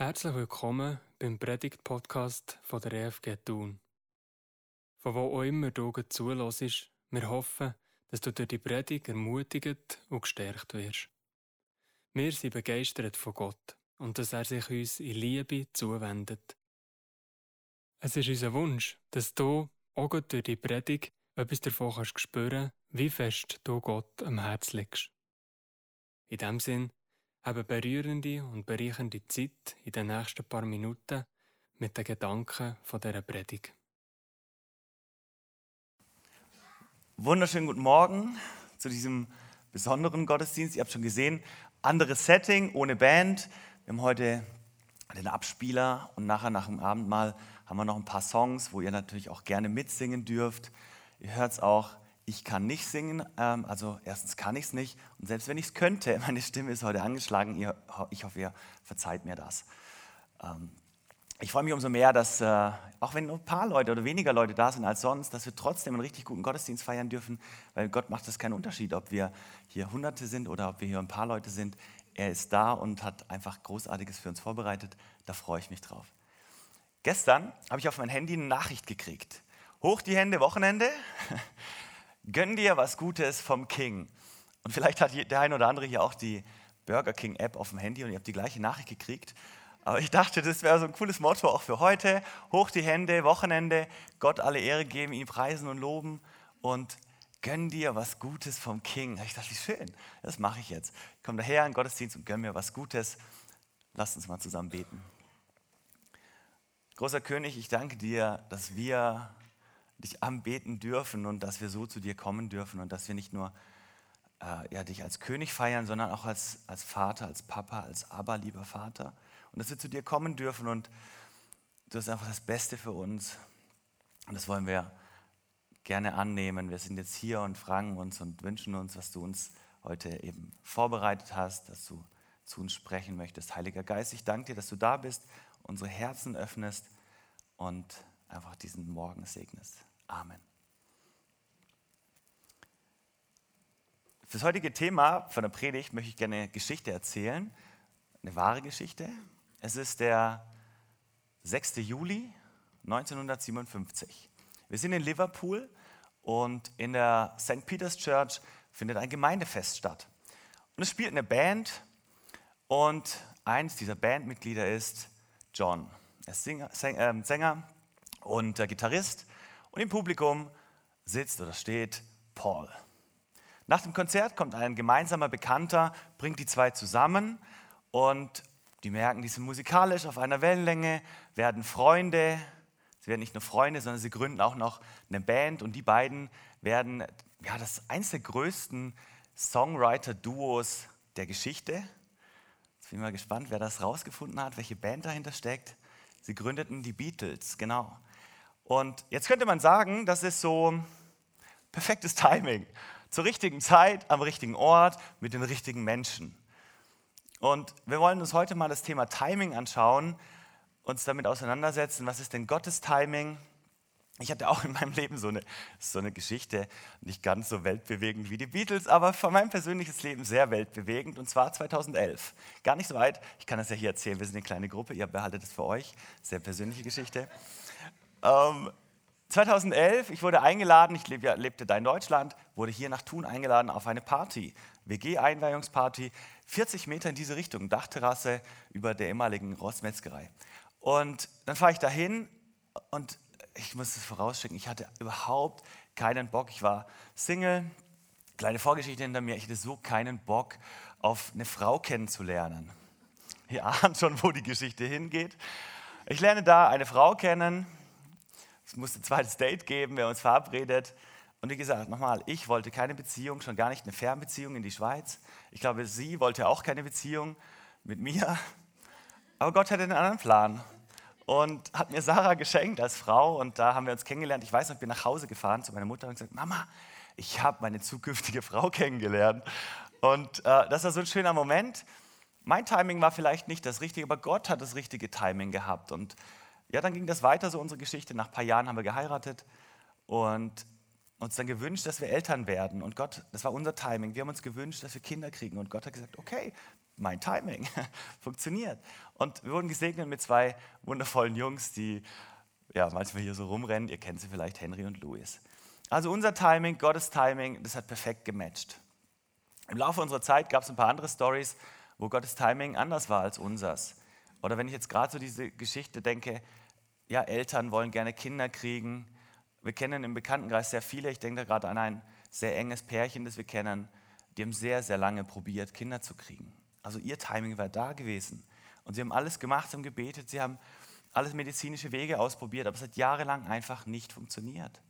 Herzlich willkommen beim Predigt-Podcast der EFG Thun. Von wo auch immer du zulässt, wir hoffen, dass du durch die Predigt ermutigt und gestärkt wirst. Wir sind begeistert von Gott und dass er sich uns in Liebe zuwendet. Es ist unser Wunsch, dass du auch durch die Predigt etwas davon kannst spüren, wie fest du Gott am Herz legst. In dem Sinn, eine berührende und bereichernde Zeit in den nächsten paar Minuten mit den Gedanken von dieser Predigt. Wunderschönen guten Morgen zu diesem besonderen Gottesdienst. Ihr habt schon gesehen, anderes Setting, ohne Band. Wir haben heute den Abspieler und nachher nach dem Abendmahl haben wir noch ein paar Songs, wo ihr natürlich auch gerne mitsingen dürft. Ihr hört es auch, ich kann nicht singen. Ähm, also erstens kann ich es nicht. Und selbst wenn ich es könnte, meine Stimme ist heute angeschlagen. ich hoffe, ihr verzeiht mir das. Ähm, ich freue mich umso mehr, dass, äh, auch wenn nur ein paar Leute oder weniger Leute da sind als sonst, dass wir trotzdem einen richtig guten Gottesdienst feiern dürfen, weil Gott macht das keinen Unterschied, ob wir hier Hunderte sind oder ob wir hier ein paar Leute sind. Er ist da und hat einfach Großartiges für uns vorbereitet. Da freue ich mich drauf. Gestern habe ich auf mein Handy eine Nachricht gekriegt. Hoch die Hände, Wochenende. Gönn dir was Gutes vom King. Und vielleicht hat der eine oder andere hier auch die Burger King App auf dem Handy und ihr habt die gleiche Nachricht gekriegt. Aber ich dachte, das wäre so ein cooles Motto auch für heute. Hoch die Hände, Wochenende, Gott alle Ehre geben, ihn preisen und loben und gönn dir was Gutes vom King. Ich dachte, wie schön, das mache ich jetzt. Ich komme daher in den Gottesdienst und gönn mir was Gutes. Lasst uns mal zusammen beten. Großer König, ich danke dir, dass wir dich anbeten dürfen und dass wir so zu dir kommen dürfen und dass wir nicht nur äh, ja, dich als König feiern, sondern auch als, als Vater, als Papa, als aber lieber Vater. Und dass wir zu dir kommen dürfen und du hast einfach das Beste für uns. Und das wollen wir gerne annehmen. Wir sind jetzt hier und fragen uns und wünschen uns, was du uns heute eben vorbereitet hast, dass du zu uns sprechen möchtest. Heiliger Geist, ich danke dir, dass du da bist, unsere Herzen öffnest und einfach diesen Morgen segnest. Amen. Für das heutige Thema von der Predigt möchte ich gerne eine Geschichte erzählen, eine wahre Geschichte. Es ist der 6. Juli 1957. Wir sind in Liverpool und in der St. Peter's Church findet ein Gemeindefest statt. Und es spielt eine Band und eins dieser Bandmitglieder ist John. Er ist ähm, Sänger und Gitarrist und im Publikum sitzt oder steht Paul. Nach dem Konzert kommt ein gemeinsamer Bekannter, bringt die zwei zusammen und die merken, die sind musikalisch auf einer Wellenlänge, werden Freunde. Sie werden nicht nur Freunde, sondern sie gründen auch noch eine Band und die beiden werden ja, das eines der größten Songwriter-Duos der Geschichte. Jetzt bin ich mal gespannt, wer das rausgefunden hat, welche Band dahinter steckt. Sie gründeten die Beatles, genau. Und jetzt könnte man sagen, das ist so perfektes Timing. Zur richtigen Zeit, am richtigen Ort, mit den richtigen Menschen. Und wir wollen uns heute mal das Thema Timing anschauen, uns damit auseinandersetzen, was ist denn Gottes Timing? Ich hatte auch in meinem Leben so eine, so eine Geschichte, nicht ganz so weltbewegend wie die Beatles, aber für mein persönliches Leben sehr weltbewegend, und zwar 2011. Gar nicht so weit, ich kann das ja hier erzählen, wir sind eine kleine Gruppe, ihr behaltet es für euch, sehr persönliche Geschichte. Ähm, 2011, ich wurde eingeladen, ich leb, ja, lebte da in Deutschland, wurde hier nach Thun eingeladen auf eine Party, WG-Einweihungsparty, 40 Meter in diese Richtung, Dachterrasse über der ehemaligen Rossmetzgerei. Und dann fahre ich dahin und ich muss es vorausschicken, ich hatte überhaupt keinen Bock. Ich war Single, kleine Vorgeschichte hinter mir, ich hatte so keinen Bock, auf eine Frau kennenzulernen. Ihr ahnt schon, wo die Geschichte hingeht. Ich lerne da eine Frau kennen, es musste ein zweites Date geben, wir haben uns verabredet. Und wie gesagt, nochmal, ich wollte keine Beziehung, schon gar nicht eine Fernbeziehung in die Schweiz. Ich glaube, sie wollte auch keine Beziehung mit mir. Aber Gott hatte einen anderen Plan und hat mir Sarah geschenkt als Frau. Und da haben wir uns kennengelernt. Ich weiß noch, ich bin nach Hause gefahren zu meiner Mutter und gesagt, Mama, ich habe meine zukünftige Frau kennengelernt. Und äh, das war so ein schöner Moment. Mein Timing war vielleicht nicht das Richtige, aber Gott hat das richtige Timing gehabt. Und ja, dann ging das weiter, so unsere Geschichte. Nach ein paar Jahren haben wir geheiratet und uns dann gewünscht, dass wir Eltern werden. Und Gott, das war unser Timing. Wir haben uns gewünscht, dass wir Kinder kriegen. Und Gott hat gesagt, okay, mein Timing funktioniert. Und wir wurden gesegnet mit zwei wundervollen Jungs, die ja, manchmal hier so rumrennen. Ihr kennt sie vielleicht, Henry und Louis. Also unser Timing, Gottes Timing, das hat perfekt gematcht. Im Laufe unserer Zeit gab es ein paar andere Stories, wo Gottes Timing anders war als unseres. Oder wenn ich jetzt gerade so diese Geschichte denke, ja, Eltern wollen gerne Kinder kriegen. Wir kennen im Bekanntenkreis sehr viele. Ich denke da gerade an ein sehr enges Pärchen, das wir kennen. Die haben sehr, sehr lange probiert, Kinder zu kriegen. Also ihr Timing war da gewesen. Und sie haben alles gemacht, haben gebetet, sie haben alles medizinische Wege ausprobiert, aber es hat jahrelang einfach nicht funktioniert.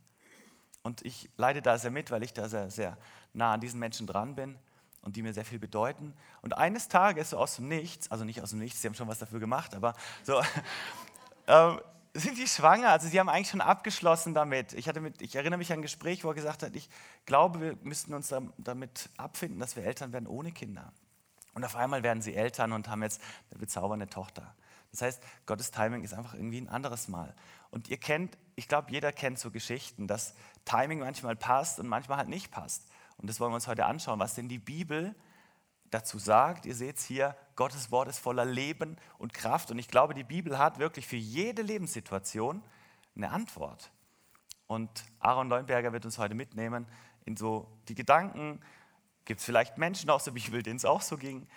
Und ich leide da sehr mit, weil ich da sehr, sehr nah an diesen Menschen dran bin und die mir sehr viel bedeuten. Und eines Tages, so aus dem Nichts, also nicht aus dem Nichts, sie haben schon was dafür gemacht, aber so, äh, sind die schwanger. Also sie haben eigentlich schon abgeschlossen damit. Ich, hatte mit, ich erinnere mich an ein Gespräch, wo er gesagt hat, ich glaube, wir müssten uns damit abfinden, dass wir Eltern werden ohne Kinder. Und auf einmal werden sie Eltern und haben jetzt eine bezaubernde Tochter. Das heißt, Gottes Timing ist einfach irgendwie ein anderes Mal. Und ihr kennt, ich glaube, jeder kennt so Geschichten, dass Timing manchmal passt und manchmal halt nicht passt. Und das wollen wir uns heute anschauen, was denn die Bibel dazu sagt. Ihr seht es hier, Gottes Wort ist voller Leben und Kraft. Und ich glaube, die Bibel hat wirklich für jede Lebenssituation eine Antwort. Und Aaron Leuenberger wird uns heute mitnehmen in so die Gedanken. Gibt es vielleicht Menschen aus der Bibel, denen es auch so ging?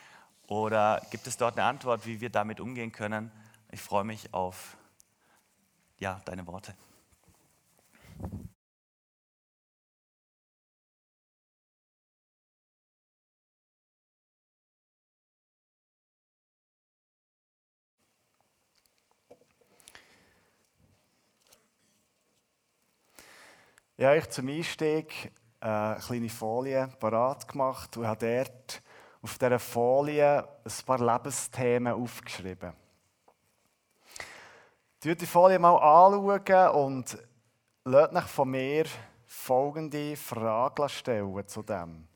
Oder gibt es dort eine Antwort, wie wir damit umgehen können? Ich freue mich auf ja, deine Worte. Ja, ich zum Einstieg äh, eine kleine Folie parat gemacht und habe dort auf dieser Folie ein paar Lebensthemen aufgeschrieben. Schaut die Folie mal anschauen und lasst euch von mir folgende Frage stellen zu dem.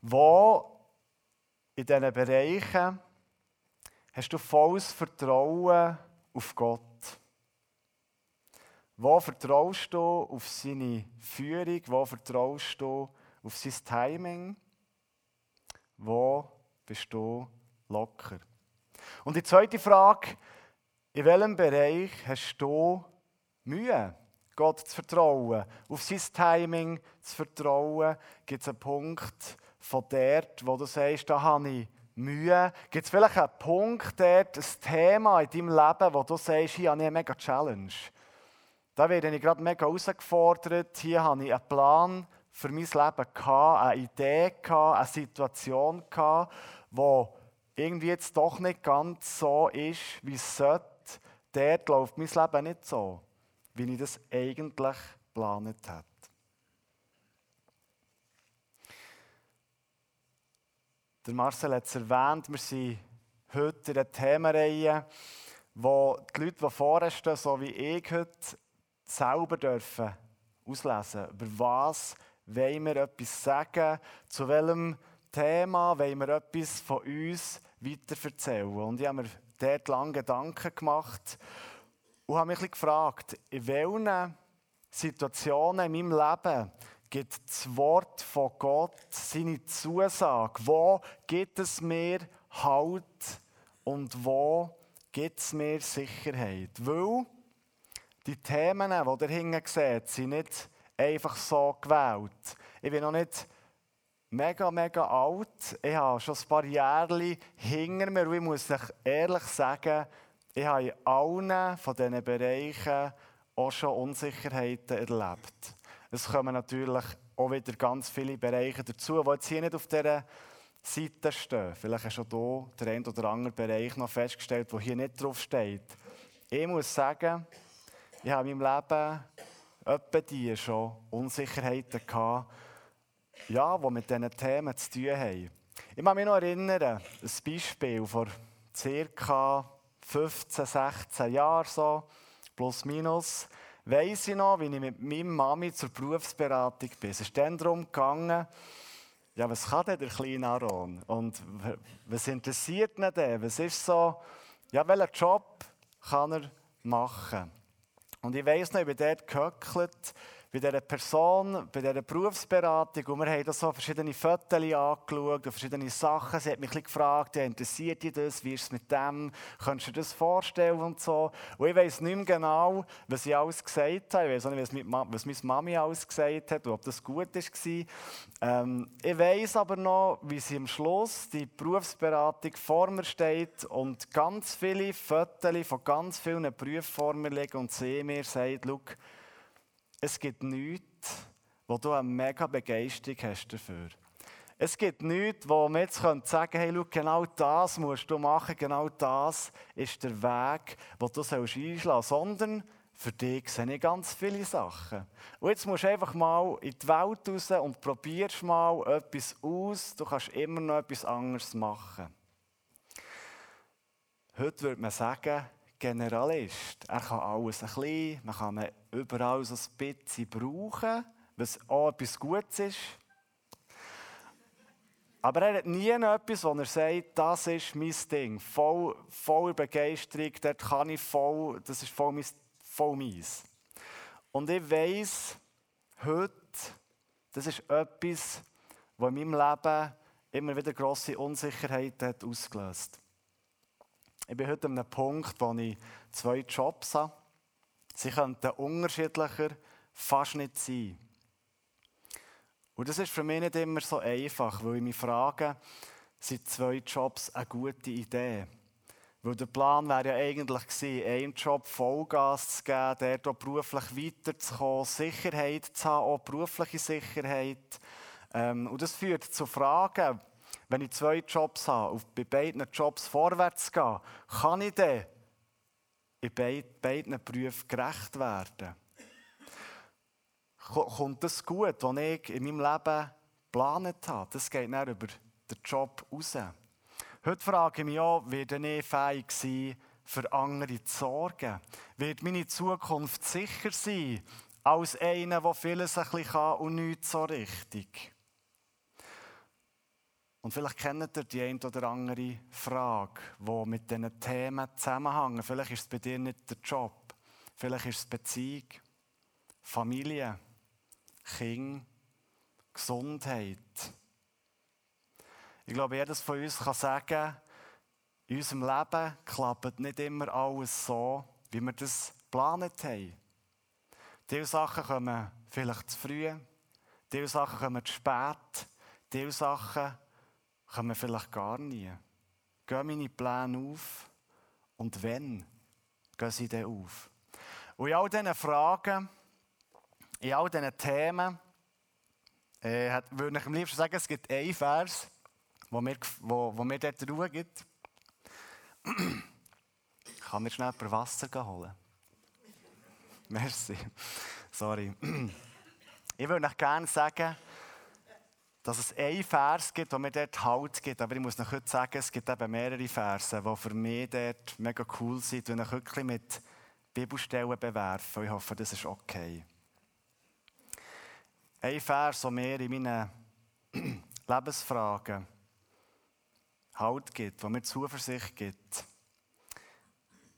Wo in diesen Bereichen hast du volles Vertrauen auf Gott? Wo vertraust du auf seine Führung? Wo vertraust du auf sein Timing? Wo bist du locker? Und die zweite Frage, in welchem Bereich hast du Mühe, Gott zu vertrauen, auf sein Timing zu vertrauen? Gibt es einen Punkt von dort, wo du sagst, da habe ich Mühe? Gibt es vielleicht einen Punkt dort, ein Thema in deinem Leben, wo du sagst, hier habe ich eine mega Challenge? Da werde ich gerade mega herausgefordert. Hier habe ich einen Plan für mein Leben, eine Idee, eine Situation, die irgendwie jetzt doch nicht ganz so ist, wie es sollte. Dort läuft mein Leben nicht so, wie ich das eigentlich geplant habe. Der Marcel hat es erwähnt, wir sind heute in einer Themenreihe, wo die Leute, die vorne stehen, so wie ich heute, selber dürfen auslesen, über was wollen wir etwas sagen, zu welchem Thema wollen wir etwas von uns weiterverzählen. Und ich habe mir dort lange Gedanken gemacht und habe mich gefragt, in welchen Situationen in meinem Leben gibt das Wort von Gott seine Zusage? Wo gibt es mir Halt und wo gibt es mir Sicherheit? Weil die Themen, die ihr hinten seht, sind nicht einfach so gewählt. Ich bin noch nicht mega, mega alt. Ich habe schon ein paar Jahre hinter mir und ich muss euch ehrlich sagen, ich habe in allen von diesen Bereichen auch schon Unsicherheiten erlebt. Es kommen natürlich auch wieder ganz viele Bereiche dazu, die jetzt hier nicht auf dieser Seite stehen. Vielleicht hast du hier den einen oder anderen Bereich noch festgestellt, der hier nicht drauf steht. Ich muss sagen, ich habe in meinem Leben die schon Unsicherheiten gehabt, ja, die mit diesen Themen zu tun haben. Ich kann mich noch erinnern, ein Beispiel vor ca. 15, 16 Jahren, so, plus minus, weiss ich noch, wie ich mit meiner Mami zur Berufsberatung bin. Es ist dann darum gegangen, ja, was kann denn der kleine Aaron? Und was interessiert ihn denn? Was ist so, ja, welchen Job kann er machen? Und ich weiss noch, ich bin dort gehöckelt bei dieser Person, bei dieser Berufsberatung und wir haben da so verschiedene Fotos angeschaut und verschiedene Sachen. Sie hat mich ein gefragt, interessiert dich das, wie ist es mit dem, könntest du dir das vorstellen und so. Und ich weiß nicht mehr genau, was sie alles gesagt hat. Ich weiß auch nicht, was meine Mami alles gesagt hat und ob das gut war. Ähm, ich weiß aber noch, wie sie am Schluss die Berufsberatung vor mir steht und ganz viele Fotos von ganz vielen mir liegen und sie mir sagt, schau, es gibt nichts, wo du eine mega Begeisterung hast dafür. Es gibt nichts, wo man jetzt sagen könnte, hey, schau, genau das musst du machen, genau das ist der Weg, den du einschlagen sollst, sondern für dich sehe ich ganz viele Sachen. Und jetzt musst du einfach mal in die Welt raus und probierst mal etwas aus. Du kannst immer noch etwas anderes machen. Heute würde man sagen, Generalist. Er kann alles ein bisschen, man kann ihn überall so ein bisschen brauchen, was auch etwas Gutes ist. Aber er hat nie etwas, wo er sagt, das ist mein Ding, voll, voller Begeisterung, dort kann ich voll, das ist voll, mein, voll meins. Und ich weiss, heute, das ist etwas, was in meinem Leben immer wieder grosse Unsicherheit hat ausgelöst ich bin heute an einem Punkt, wo ich zwei Jobs habe. Sie könnten unterschiedlicher fast nicht sein. Und das ist für mich nicht immer so einfach, weil ich mich frage, sind zwei Jobs eine gute Idee? Weil der Plan wäre ja eigentlich gewesen, einen Job Vollgas zu geben, der dort beruflich weiterzukommen, Sicherheit zu haben, auch berufliche Sicherheit. Ähm, und das führt zu Fragen, wenn ich zwei Jobs habe, auf bei beiden Jobs vorwärts gehen, kann ich dann in beiden Berufen gerecht werden? Kommt das gut, was ich in meinem Leben geplant habe? Das geht dann über den Job raus. Heute frage ich mich auch, werde ich fähig sein, für andere zu sorgen? Wird meine Zukunft sicher sein, als einer, der vieles ein bisschen kann und nichts so richtig? Und vielleicht kennt ihr die eine oder andere Frage, die mit diesen Themen zusammenhängt. Vielleicht ist es bei dir nicht der Job, vielleicht ist es Beziehung, Familie, Kind, Gesundheit. Ich glaube, jedes von uns kann sagen, in unserem Leben klappt nicht immer alles so, wie wir das geplant haben. Diese Sachen kommen vielleicht zu früh, diese Sachen kommen zu spät, diese Sachen kommen vielleicht gar nie. Gehen meine Pläne auf? Und wenn gehen sie dann auf? Und in all diesen Fragen, in all diesen Themen, äh, würde ich am liebsten sagen, es gibt einen Vers, wo mir, wo, wo mir dort Ruhe gibt. Ich kann mir schnell paar Wasser holen. Merci. Sorry. Ich würde euch gerne sagen, dass es einen Vers gibt, der mir dort Halt gibt. Aber ich muss noch heute sagen, es gibt eben mehrere Verse, die für mich dort mega cool sind und ich wirklich mit Bibelstellen bewerfen. Ich hoffe, das ist okay. Ein Vers, der mir in meinen Lebensfragen Halt gibt, der mir Zuversicht gibt,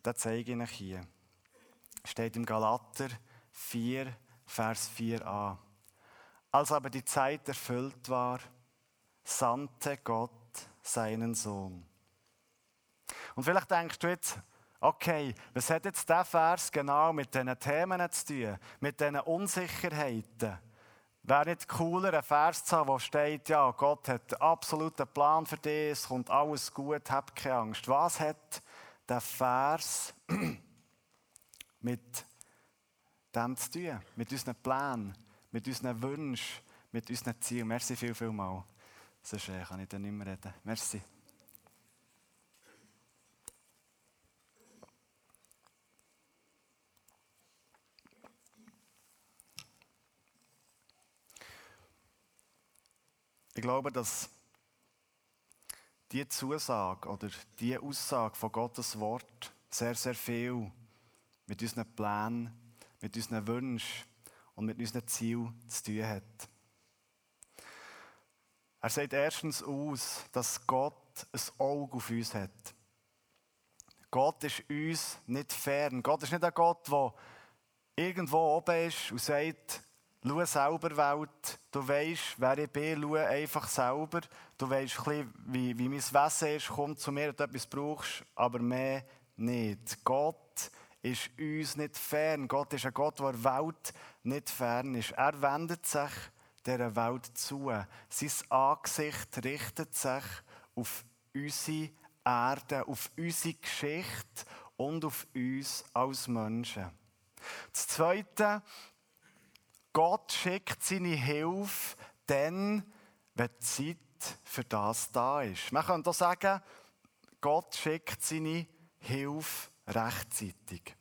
das zeige ich euch hier. Steht im Galater 4, Vers 4a. Als aber die Zeit erfüllt war, sandte Gott seinen Sohn. Und vielleicht denkst du jetzt, okay, was hat jetzt der Vers genau mit diesen Themen zu tun, mit diesen Unsicherheiten? Wäre nicht cooler, ein Vers zu haben, wo steht, ja, Gott hat einen absoluten Plan für dich, es kommt alles gut, hab keine Angst. Was hat der Vers mit dem zu tun, mit unseren Plänen? Mit unseren Wünschen, mit unseren Zielen. Merci viel, viel mal. Sonst äh, kann ich dann nicht mehr reden. Merci. Ich glaube, dass diese Zusage oder diese Aussage von Gottes Wort sehr, sehr viel mit unseren Plänen, mit unseren Wünschen, und mit unserem Ziel zu tun hat. Er sagt erstens aus, dass Gott ein Auge auf uns hat. Gott ist uns nicht fern. Gott ist nicht ein Gott, der irgendwo oben ist und sagt, schau selber Welt. Du weißt, wer ich bin, schau einfach selber. Du weißt wie, wie mein Wesen ist. Komm zu mir, du etwas brauchst, aber mehr nicht. Gott ist uns nicht fern. Gott ist ein Gott, der der Welt nicht fern ist. Er wendet sich dieser Welt zu. Sein Angesicht richtet sich auf unsere Erde, auf unsere Geschichte und auf uns als Menschen. Das Zweite, Gott schickt seine Hilfe dann, wenn die Zeit für das da ist. Man könnte auch sagen, Gott schickt seine Hilfe rechtzeitig.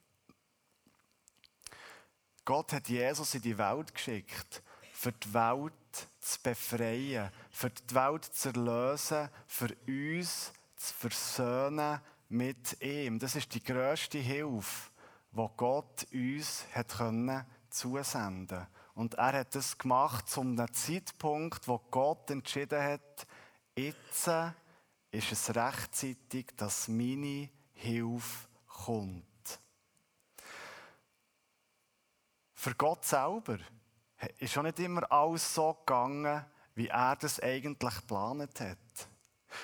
Gott hat Jesus in die Welt geschickt, für die Welt zu befreien, für die Welt zu erlösen, für uns zu versöhnen mit ihm. Das ist die grösste Hilfe, die Gott uns hat können zusenden Und er hat das gemacht zu einem Zeitpunkt, wo Gott entschieden hat, jetzt ist es rechtzeitig, dass meine Hilfe kommt. Für Gott selber ist auch nicht immer alles so gegangen, wie er das eigentlich geplant hat.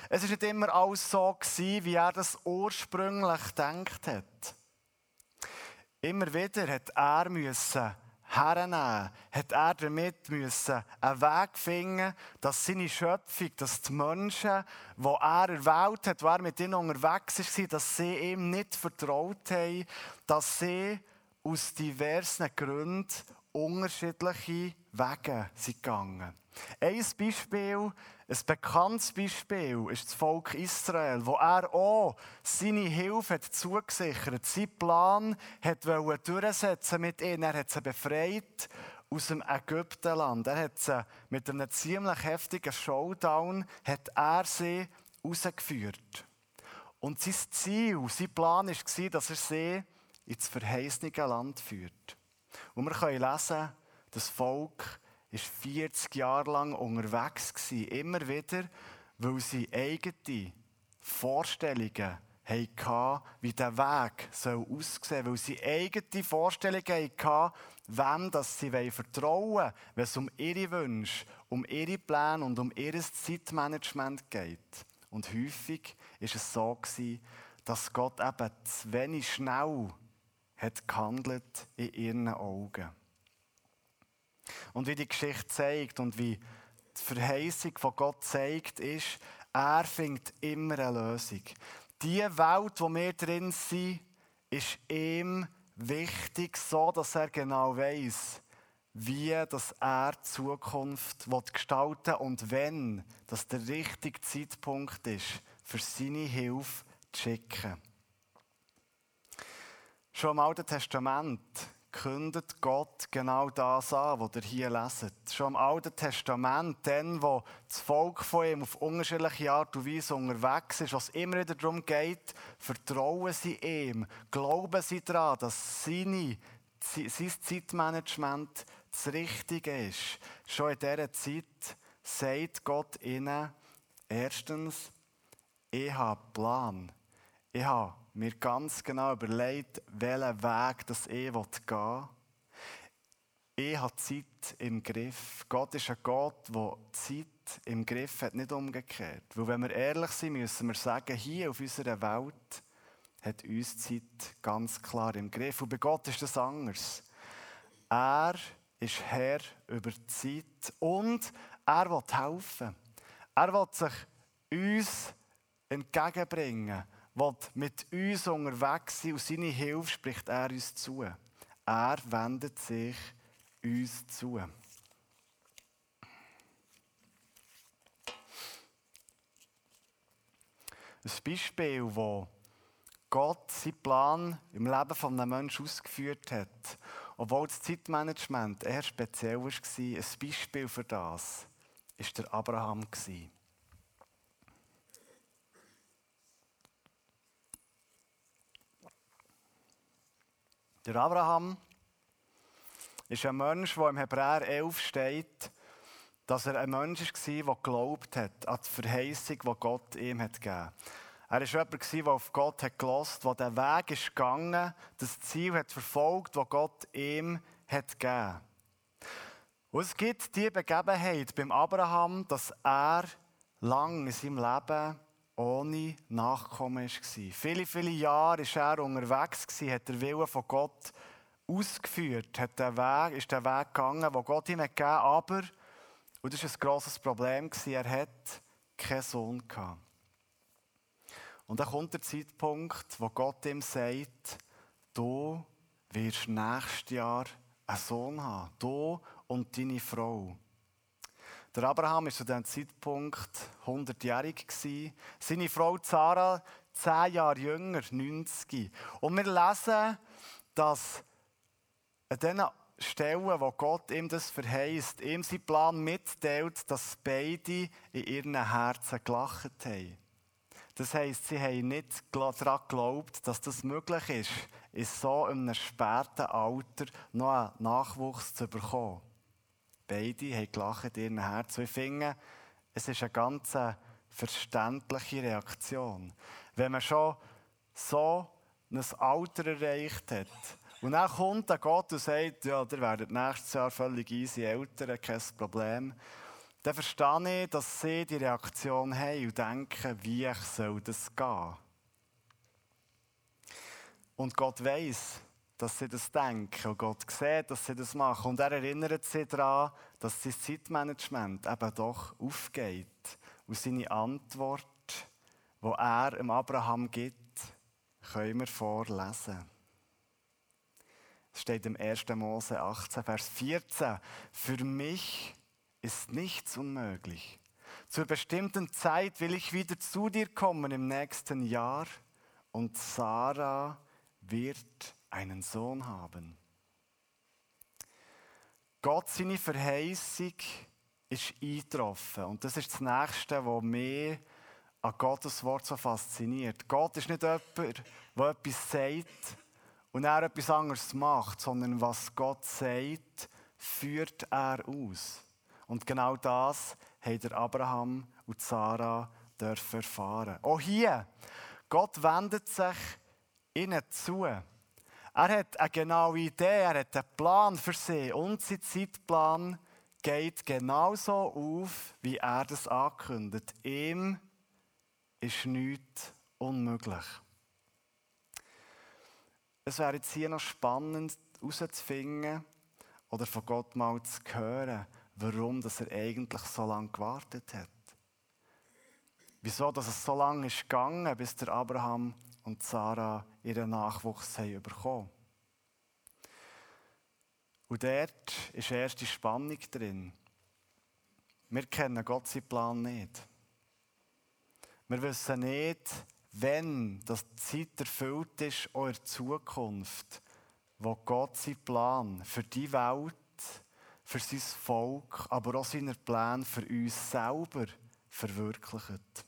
Es ist nicht immer alles so gewesen, wie er das ursprünglich gedacht hat. Immer wieder hat er müssen hernehmen, hat er damit müssen einen Weg finden, dass seine Schöpfung, dass die Menschen, die er erwählt hat, die er mit ihnen unterwegs war, dass sie ihm nicht vertraut haben, dass sie aus diversen Gründen unterschiedliche Wege sind gegangen. Ein Beispiel, ein bekanntes Beispiel ist das Volk Israel, wo er auch seine Hilfe hat zugesichert hat. Sein Plan hat durchsetzen mit ihnen. Er hat sie befreit aus dem Ägyptenland. Er hat sie mit einem ziemlich heftigen Showdown hat er sie rausgeführt. Und sein Ziel, sein Plan war, dass er sie ins verheißene Land führt. Und wir können lesen, das Volk war 40 Jahre lang unterwegs, gewesen, immer wieder, weil sie eigene Vorstellungen hatten, wie der Weg aussehen soll. Weil sie eigene Vorstellungen hatten, wem dass sie vertrauen wollen, wenn es um ihre Wünsche, um ihre Pläne und um ihr Zeitmanagement geht. Und häufig war es so, gewesen, dass Gott eben zu wenig schnell hat gehandelt in ihren Augen. Und wie die Geschichte zeigt und wie die Verheißung von Gott zeigt, ist, er findet immer eine Lösung. Die Welt, wo wir drin sind, ist ihm wichtig, so dass er genau weiß, wie das er die Zukunft gestalten will und wenn das der richtige Zeitpunkt ist, für seine Hilfe zu schicken. Schon im Alten Testament kündet Gott genau das an, was ihr hier leset. Schon im Alten Testament, dann, wo das Volk von ihm auf unterschiedliche Art und Weise unterwegs ist, was immer wieder darum geht, vertrauen sie ihm, glauben sie daran, dass seine, sein Zeitmanagement das Richtige ist. Schon in dieser Zeit sagt Gott ihnen, erstens, ich habe einen Plan. Ich habe mir ganz genau überlegt, welchen Weg das ich gehen will. Ich habe Zeit im Griff. Gott ist ein Gott, der Zeit im Griff hat, nicht umgekehrt. Weil wenn wir ehrlich sind, müssen wir sagen, hier auf unserer Welt hat uns Zeit ganz klar im Griff. Und bei Gott ist das anders. Er ist Herr über die Zeit und er will helfen. Er will sich uns entgegenbringen will mit uns unterwegs sein und seine Hilfe spricht er uns zu. Er wendet sich uns zu. Ein Beispiel, wo Gott seinen Plan im Leben eines Menschen ausgeführt hat, obwohl das Zeitmanagement eher speziell war, ein Beispiel für das, war der Abraham. Der Abraham ist ein Mensch, der im Hebräer 11 steht, dass er ein Mensch war, der geglaubt hat an die Verheißung, die Gott ihm hat gegeben hat. Er war jemand, der auf Gott hat der den Weg ist gegangen, das Ziel hat verfolgt, das Gott ihm hat gegeben. Und es gibt die Begebenheit beim Abraham, dass er lang in seinem Leben ohne Nachkommen war. Viele, viele Jahre war er unterwegs, hat der Wille von Gott ausgeführt, hat den Weg, ist den Weg gegangen, den Gott ihm gegeben hat, aber, und das war ein grosses Problem, er hat keinen Sohn gehabt. Und dann kommt der Zeitpunkt, wo Gott ihm sagt, du wirst nächstes Jahr einen Sohn haben, du und deine Frau. Der Abraham war zu diesem Zeitpunkt 100-jährig. Seine Frau Zara 10 Jahre jünger, 90. Und wir lesen, dass an diesen Stellen, wo Gott ihm das verheißt, ihm seinen Plan mitteilt, dass beide in ihren Herzen gelacht haben. Das heisst, sie haben nicht daran geglaubt, dass das möglich ist, in so einem späten Alter noch einen Nachwuchs zu bekommen. Beide haben gelacht in ihren Herzen. Ich finde, es ist eine ganz verständliche Reaktion. Wenn man schon so ein Alter erreicht hat, und dann kommt ein Gott und sagt, ja, ihr werdet nächstes Jahr völlig easy Eltern, kein Problem. Dann verstehe ich, dass sie die Reaktion haben und denken, wie soll das gehen? Und Gott weiß, dass sie das denken und Gott sieht, dass sie das machen. Und er erinnert sie daran, dass sein Zeitmanagement eben doch aufgeht. Und seine Antwort, die er dem Abraham gibt, können wir vorlesen. Es steht im 1. Mose 18, Vers 14. Für mich ist nichts unmöglich. Zur bestimmten Zeit will ich wieder zu dir kommen im nächsten Jahr und Sarah wird einen Sohn haben. Gott, seine Verheißung ist eingetroffen. Und das ist das Nächste, was mich an Gottes Wort so fasziniert. Gott ist nicht jemand, der etwas sagt und er etwas anderes macht, sondern was Gott sagt, führt er aus. Und genau das haben Abraham und Sarah dürfen erfahren. Auch hier, Gott wendet sich ihnen zu. Er hat eine genaue Idee, er hat einen Plan für sie und sein Zeitplan geht genauso auf, wie er das ankündigt. Ihm ist nichts unmöglich. Es wäre jetzt hier noch spannend herauszufinden oder von Gott mal zu hören, warum dass er eigentlich so lange gewartet hat. Wieso dass es so lange ist gegangen, bis der Abraham und Sarah ihren Nachwuchs haben bekommen. Und dort ist erst die Spannung drin. Wir kennen Gott seinen Plan nicht. Wir wissen nicht, wenn das Zeit erfüllt ist, der Zukunft, wo Gott seinen Plan für die Welt, für sein Volk, aber auch seine Pläne für uns selber verwirklicht.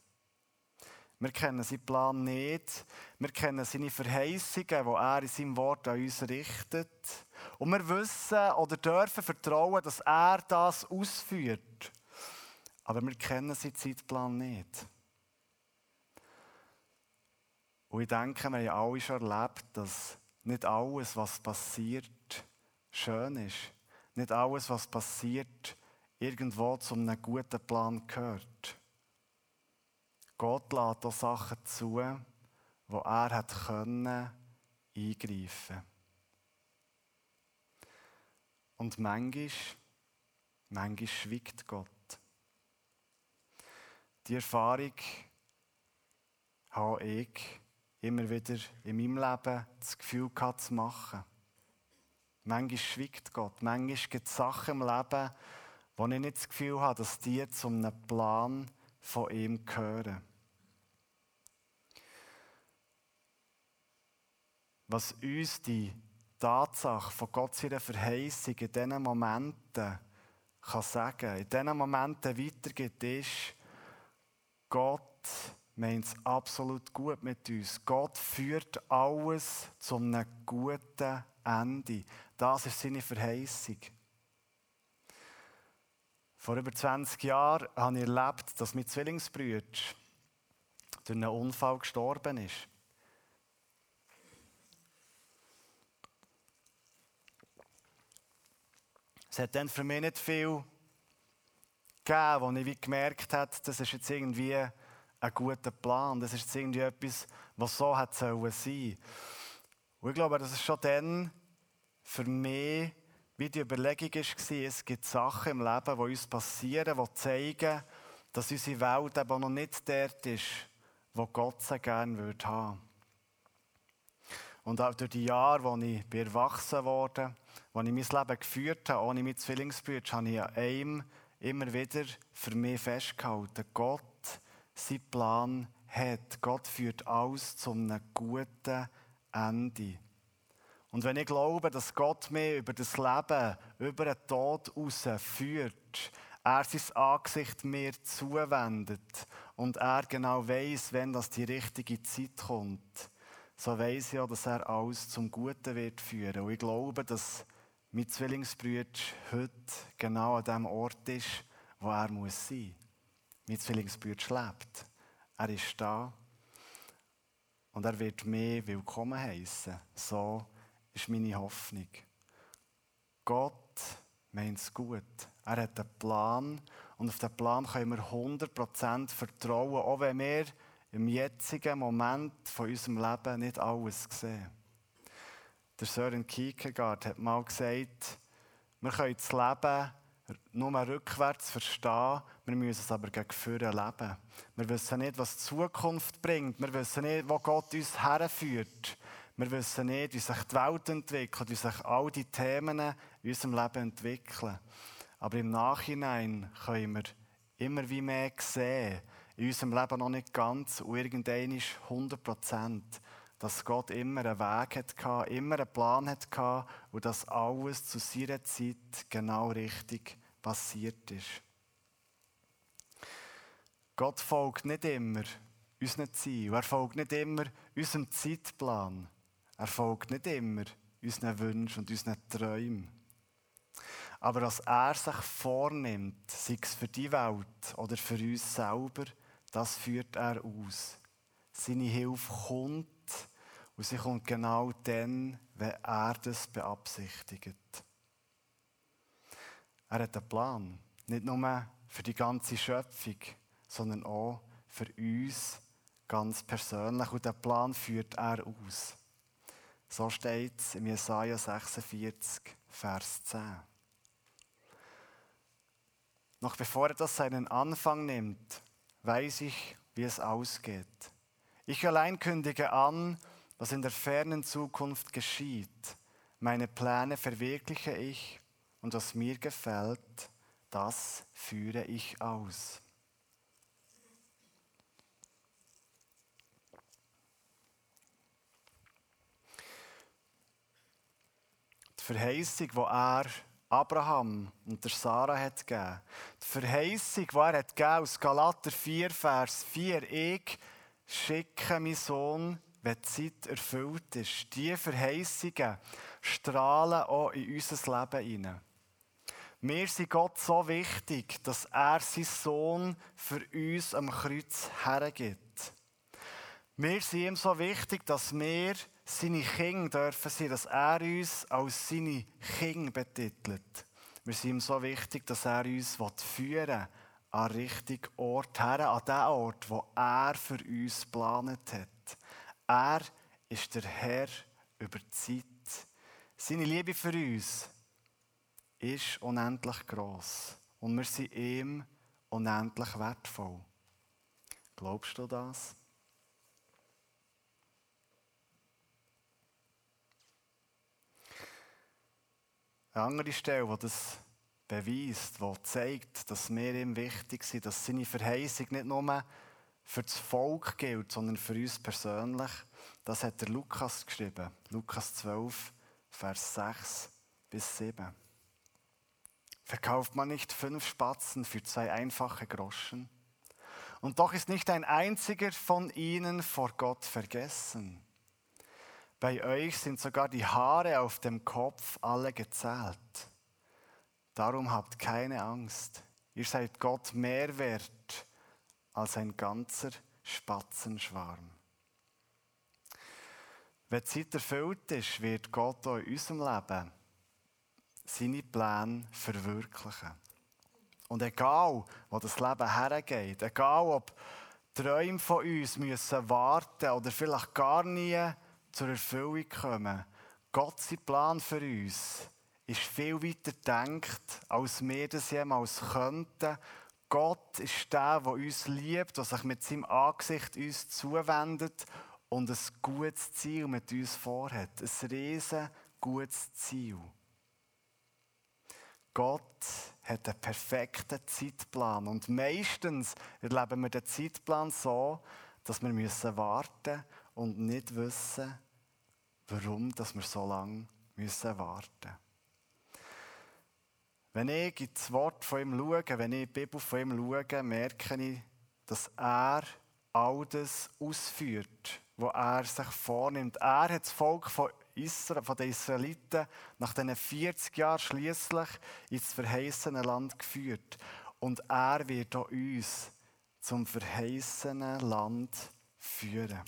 Wir kennen seinen Plan nicht. Wir kennen seine Verheißungen, die er in seinem Wort an uns richtet. Und wir wissen oder dürfen vertrauen, dass er das ausführt. Aber wir kennen seinen Zeitplan nicht. Und ich denke, wir haben alle schon erlebt, dass nicht alles, was passiert, schön ist. Nicht alles, was passiert, irgendwo zu einem guten Plan gehört. Gott lässt auch Sachen zu, wo er hat können eingreifen. Und manchmal, manchmal schwiegt Gott. Die Erfahrung habe ich immer wieder in meinem Leben das Gefühl gehabt zu machen. Manchmal schwiegt Gott. Manchmal gibt es Sachen im Leben, wo ich nicht das Gefühl habe, dass die zum Plan von ihm gehören. Was uns die Tatsache von Gott seiner Verheißung in diesen Momenten kann sagen, in diesen Momenten weitergibt, ist, Gott meint es absolut gut mit uns. Gott führt alles zu einem guten Ende. Das ist seine Verheißung. Vor über 20 Jahren habe ich erlebt, dass mein Zwillingsbruder durch einen Unfall gestorben ist. Es hat dann für mich nicht viel gegeben, wo ich gemerkt habe, das ist jetzt irgendwie ein guter Plan. Das ist jetzt irgendwie etwas, was so hat sollen. Und ich glaube, das ist schon dann für mich wie die Überlegung war, es gibt Sachen im Leben, die uns passieren, die zeigen, dass unsere Welt eben noch nicht dort ist, wo Gott sie gerne würde. Und auch durch die Jahre, als ich erwachsen wurde, als ich mein Leben geführt habe, ohne mein Zwillingsbrüder, habe ich an einem immer wieder für mich festgehalten. Gott, sein Plan hat. Gott führt alles zu einem guten Ende. Und wenn ich glaube, dass Gott mich über das Leben, über den Tod raus führt, er sein Angesicht mir zuwendet und er genau weiß, wenn das die richtige Zeit kommt, so weiß ich auch, dass er alles zum Guten wird führen. Und ich glaube, dass mein Zwillingsbruder heute genau an dem Ort ist, wo er muss sein. Mein Zwillingsbruder lebt. Er ist da und er wird mich willkommen heißen. So ist meine Hoffnung. Gott meint es gut. Er hat einen Plan und auf den Plan können wir 100% vertrauen, auch wenn wir im jetzigen Moment von unserem Leben nicht alles sehen. Der Sören Kierkegaard hat mal gesagt, wir können das Leben nur rückwärts verstehen, wir müssen es aber gegen vorne leben. Wir wissen nicht, was die Zukunft bringt, wir wissen nicht, wo Gott uns herführt. Wir wissen nicht, wie sich die Welt entwickelt, wie sich all die Themen in unserem Leben entwickeln. Aber im Nachhinein können wir immer wie mehr sehen, in unserem Leben noch nicht ganz und irgendein ist 100 Prozent, dass Gott immer einen Weg hatte, immer einen Plan hatte und dass alles zu seiner Zeit genau richtig passiert ist. Gott folgt nicht immer unseren Zielen, er folgt nicht immer unserem Zeitplan. Er folgt nicht immer unseren Wünschen und unseren Träumen. Aber was er sich vornimmt, sei es für die Welt oder für uns selber, das führt er aus. Seine Hilfe kommt und sie kommt genau dann, wenn er das beabsichtigt. Er hat einen Plan, nicht nur für die ganze Schöpfung, sondern auch für uns ganz persönlich. Und der Plan führt er aus. So steht es im Jesaja 46, Vers 10. Noch bevor er das seinen Anfang nimmt, weiß ich, wie es ausgeht. Ich allein kündige an, was in der fernen Zukunft geschieht. Meine Pläne verwirkliche ich und was mir gefällt, das führe ich aus. die Verheißung, die er Abraham und der Sarah hat gegeben. Die Verheißung, die er hat gegeben aus Galater 4, Vers 4. Ich schicke meinen Sohn, wenn die Zeit erfüllt ist. Diese Verheißungen strahlen auch in unser Leben hinein. Mir sind Gott so wichtig, dass er seinen Sohn für uns am Kreuz hergibt. Mir sind ihm so wichtig, dass wir seine Kinder dürfen sein, dass er uns als seine Kinder betitelt. Wir sind ihm so wichtig, dass er uns führen will, an den richtigen Ort her, an den Ort, wo er für uns geplant hat. Er ist der Herr über die Zeit. Seine Liebe für uns ist unendlich groß und wir sind ihm unendlich wertvoll. Glaubst du das? Eine andere Stelle, die das beweist, die zeigt, dass wir ihm wichtig sind, dass seine Verheißung nicht nur für das Volk gilt, sondern für uns persönlich. Das hat der Lukas geschrieben. Lukas 12, Vers 6 bis 7. Verkauft man nicht fünf Spatzen für zwei einfache Groschen? Und doch ist nicht ein einziger von ihnen vor Gott vergessen. Bei euch sind sogar die Haare auf dem Kopf alle gezählt. Darum habt keine Angst. Ihr seid Gott mehr wert als ein ganzer Spatzenschwarm. Wenn die Zeit erfüllt ist, wird Gott auch in unserem Leben seine Pläne verwirklichen. Und egal, wo das Leben hergeht, egal ob Träume von uns müssen warten oder vielleicht gar nie zur Erfüllung kommen, Gott sein Plan für uns ist viel weiter gedacht, als wir das jemals könnten. Gott ist der, der uns liebt, der sich mit seinem Angesicht uns zuwendet und ein gutes Ziel mit uns vorhat. Ein riesen gutes Ziel. Gott hat einen perfekten Zeitplan. Und meistens erleben wir den Zeitplan so, dass wir müssen warten und nicht wissen, warum dass wir so lange müssen warten müssen. Wenn ich ins Wort von ihm schaue, wenn ich die Bibel von ihm schaue, merke ich, dass er all das ausführt, was er sich vornimmt. Er hat das Volk von, Israel, von den Israeliten nach diesen 40 Jahren schließlich ins verheißene Land geführt. Und er wird auch uns zum verheißenen Land führen.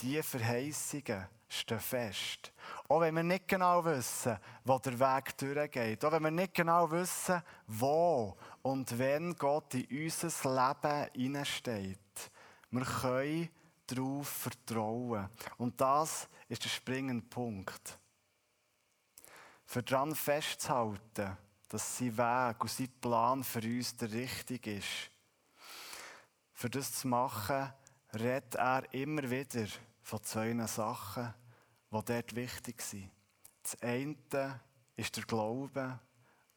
Diese Verheißungen stehen fest. Auch wenn wir nicht genau wissen, wo der Weg durchgeht. Auch wenn wir nicht genau wissen, wo und wenn Gott in unser Leben hineinsteht. Wir können darauf vertrauen. Und das ist der springende Punkt. Für daran festzuhalten, dass sein Weg und sein Plan für uns der richtige ist. Für das zu machen, redet er immer wieder von zwei Sachen, die dort wichtig sind. Das eine ist der Glaube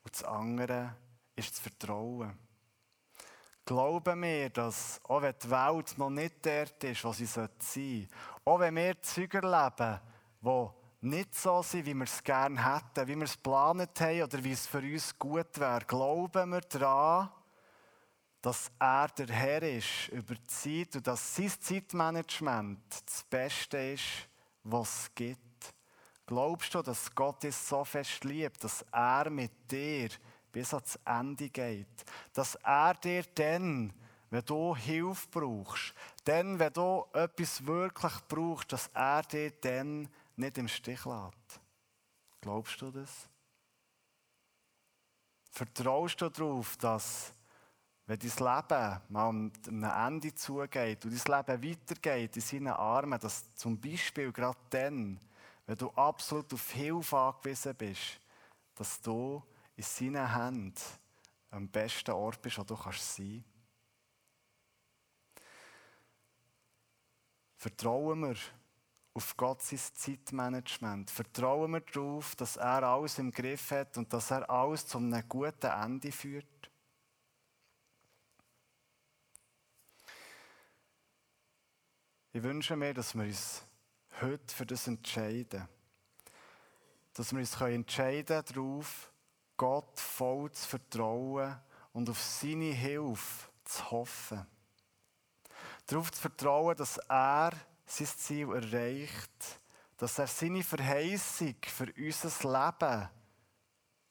und das andere ist das Vertrauen. Glauben wir, dass auch wenn die Welt noch nicht dort ist, wo sie sein sollte, auch wenn wir Züger leben, die nicht so sind, wie wir es gerne hätten, wie wir es geplant haben oder wie es für uns gut wäre, glauben wir daran, dass er der Herr ist über die Zeit und dass sein Zeitmanagement das Beste ist, was es gibt. Glaubst du, dass Gott dich so fest liebt, dass er mit dir bis ans Ende geht? Dass er dir dann, wenn du Hilfe brauchst, dann, wenn du etwas wirklich brauchst, dass er dir dann nicht im Stich lässt? Glaubst du das? Vertraust du darauf, dass wenn dein Leben mal am Ende zugeht und dein Leben weitergeht in seinen Armen, dass zum Beispiel gerade dann, wenn du absolut auf Hilfe angewiesen bist, dass du in seinen Händen am besten Ort bist, wo du kannst sein Vertrauen wir auf Gottes Zeitmanagement. Vertrauen wir darauf, dass er alles im Griff hat und dass er alles zu einem guten Ende führt. Ich wünsche mir, dass wir uns heute für das entscheiden. Dass wir uns entscheiden darauf, Gott voll zu vertrauen und auf seine Hilfe zu hoffen. Darauf zu vertrauen, dass er sein Ziel erreicht, dass er seine Verheißung für unser Leben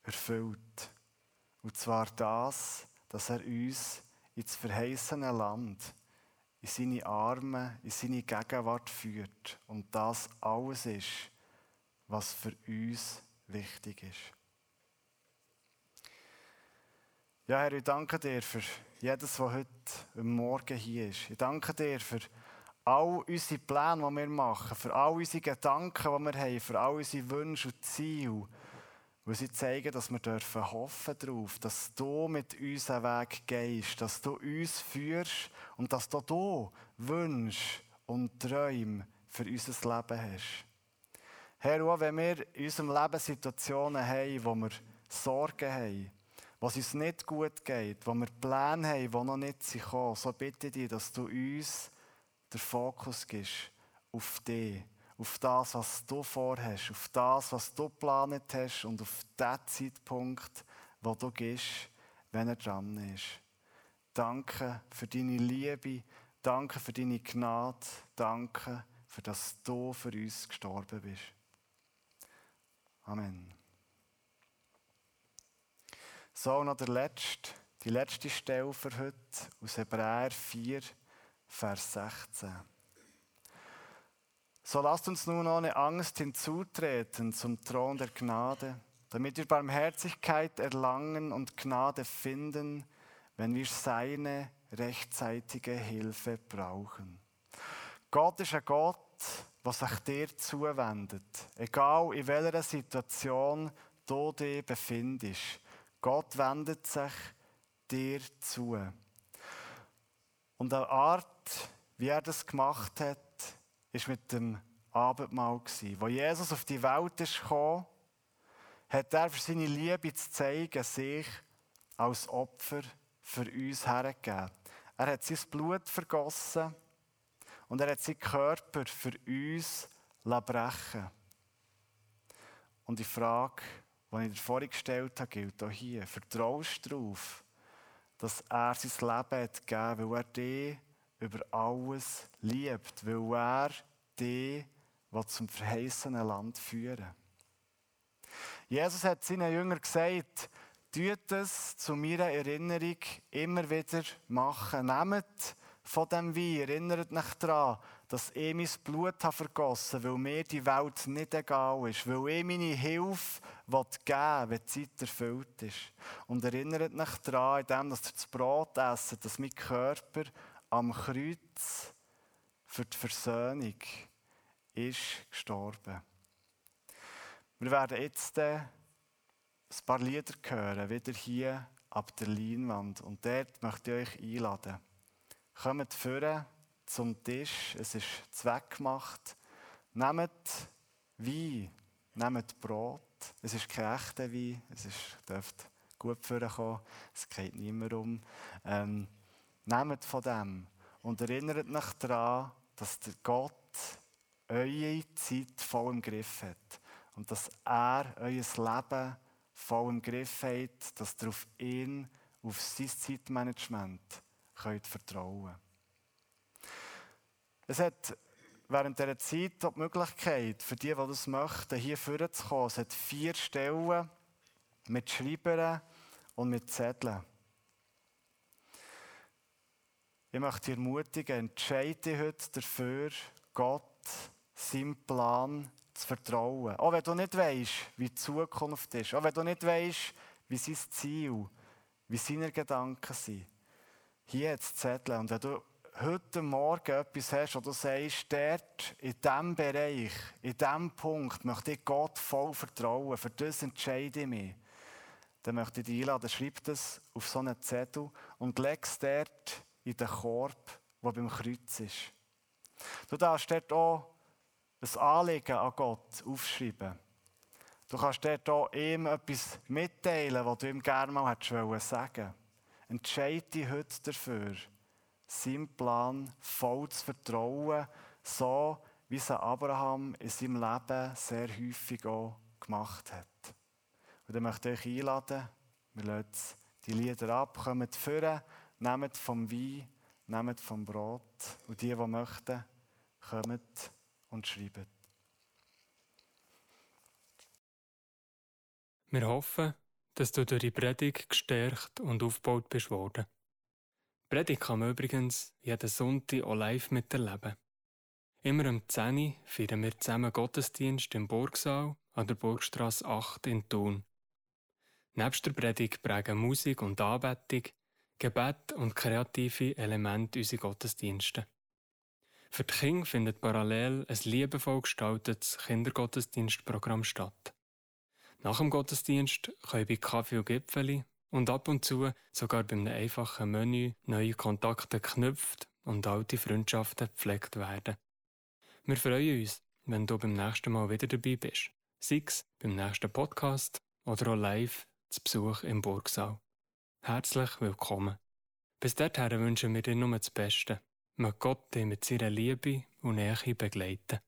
erfüllt. Und zwar das, dass er uns ins verheißene Land in seine Arme, in seine Gegenwart führt. Und das alles ist, was für uns wichtig ist. Ja, Herr, ich danke dir für jedes, was heute Morgen hier ist. Ich danke dir für all unsere Pläne, die wir machen, für all unsere Gedanken, die wir haben, für all unsere Wünsche und Ziele. Weil sie zeigen, dass wir dürfen hoffen darauf, dass du mit uns einen Weg gehst, dass du uns führst und dass du, du Wünsche und Träume für unser Leben hast. Herr, auch wenn wir in unserem Leben Situationen haben, wo wir Sorgen haben, wo es uns nicht gut geht, wo wir Pläne haben, die noch nicht kommen, so bitte ich dich, dass du uns den Fokus gibst auf dich auf das, was du vorhast, auf das, was du geplant hast und auf den Zeitpunkt, wo du gehst, wenn er dran ist. Danke für deine Liebe, danke für deine Gnade, danke für das du für uns gestorben bist. Amen. So, noch der letzte, die letzte Stelle für heute aus Hebräer 4, Vers 16. So lasst uns nun ohne Angst hinzutreten zum Thron der Gnade, damit wir Barmherzigkeit erlangen und Gnade finden, wenn wir seine rechtzeitige Hilfe brauchen. Gott ist ein Gott, was sich dir zuwendet, egal in welcher Situation du dich befindest. Gott wendet sich dir zu. Und eine Art, wie er das gemacht hat, ist mit dem Abendmahl. Wo Jesus auf die Welt gekommen, hat er für seine Liebe zu zeigen, sich als Opfer für uns hergegeben. Er hat sein Blut vergossen und er hat seinen Körper für uns brechen Und die Frage, die ich dir vorhin gestellt habe, gilt auch hier. Vertraust du darauf, dass er sein Leben hat gegeben, weil er dich über alles liebt, weil er dich zum verheißenen Land führen Jesus hat seinen Jüngern gesagt, tut es zu meiner Erinnerung immer wieder machen. Nehmt von dem Wein, erinnert euch daran, dass ich mein Blut habe vergossen weil mir die Welt nicht egal ist, weil ich meine Hilfe geben will, wenn die Zeit erfüllt ist. Und erinnert euch daran, indem dass ihr das Brot essen, dass mein Körper am Kreuz für die Versöhnung ist gestorben. Wir werden jetzt ein paar Lieder hören, wieder hier ab der Leinwand. Und dort möchte ich euch einladen. Kommt vorne zum Tisch, es ist zweckgemacht. Nehmt Wein, nehmt Brot. Es ist kein echter Wein, es ist, dürft gut vorkommen, es geht nicht mehr um. Ähm, nehmt von dem und erinnert euch daran, dass der Gott eure Zeit voll im Griff hat und dass er euer Leben voll im Griff hat, dass ihr auf ihn, auf sein Zeitmanagement könnt vertrauen Es hat während dieser Zeit die Möglichkeit, für die, die das möchten, hier vorzukommen. Es hat vier Stellen mit Schreibern und mit Zetteln. Ich möchte dich ermutigen, entscheide heute dafür, Gott, seinem Plan zu vertrauen. Auch wenn du nicht weißt, wie die Zukunft ist. Auch wenn du nicht weißt, wie sein Ziel, wie seine Gedanken sind. Hier hat es Zettel. Und wenn du heute Morgen etwas hast, wo du sagst, dort, in diesem Bereich, in diesem Punkt, möchte ich Gott voll vertrauen, für das entscheide ich mich, dann möchte ich dich einladen, schreib das auf so einen Zettel und leg es dort in den Korb, der beim Kreuz ist. Du darfst dort auch ein Anliegen an Gott aufschreiben. Du kannst dort auch ihm etwas mitteilen, was du ihm gerne mal hättest sagen Entscheide dich heute dafür, seinem Plan voll zu vertrauen, so wie es Abraham in seinem Leben sehr häufig auch gemacht hat. Und dann möchte ich euch einladen, wir lassen die Lieder ab, kommt führen, nehmt vom Wein, nehmt vom Brot und die, die möchten, kommt und schreiben. Wir hoffen, dass du durch die Predigt gestärkt und aufgebaut bist worden. Die Predigt kann man übrigens jeden Sonntag auch live miterleben. Immer um 10 Uhr feiern wir zusammen Gottesdienst im Burgsaal an der Burgstrasse 8 in Thun. Nebst der Predigt prägen Musik und Anbetung, Gebet und kreative Elemente unsere Gottesdienste. Für die Kinder findet parallel ein liebevoll gestaltetes Kindergottesdienstprogramm statt. Nach dem Gottesdienst können bei Kaffee und Gipfeli und ab und zu sogar bei einem einfachen Menü neue Kontakte geknüpft und alte Freundschaften gepflegt werden. Wir freuen uns, wenn du beim nächsten Mal wieder dabei bist. Sei es beim nächsten Podcast oder auch live zu Besuch im Burgsaal. Herzlich willkommen. Bis dahin wünschen wir dir nur das Beste. Mag Gott dich mit seiner Liebe und Nähe begleiten.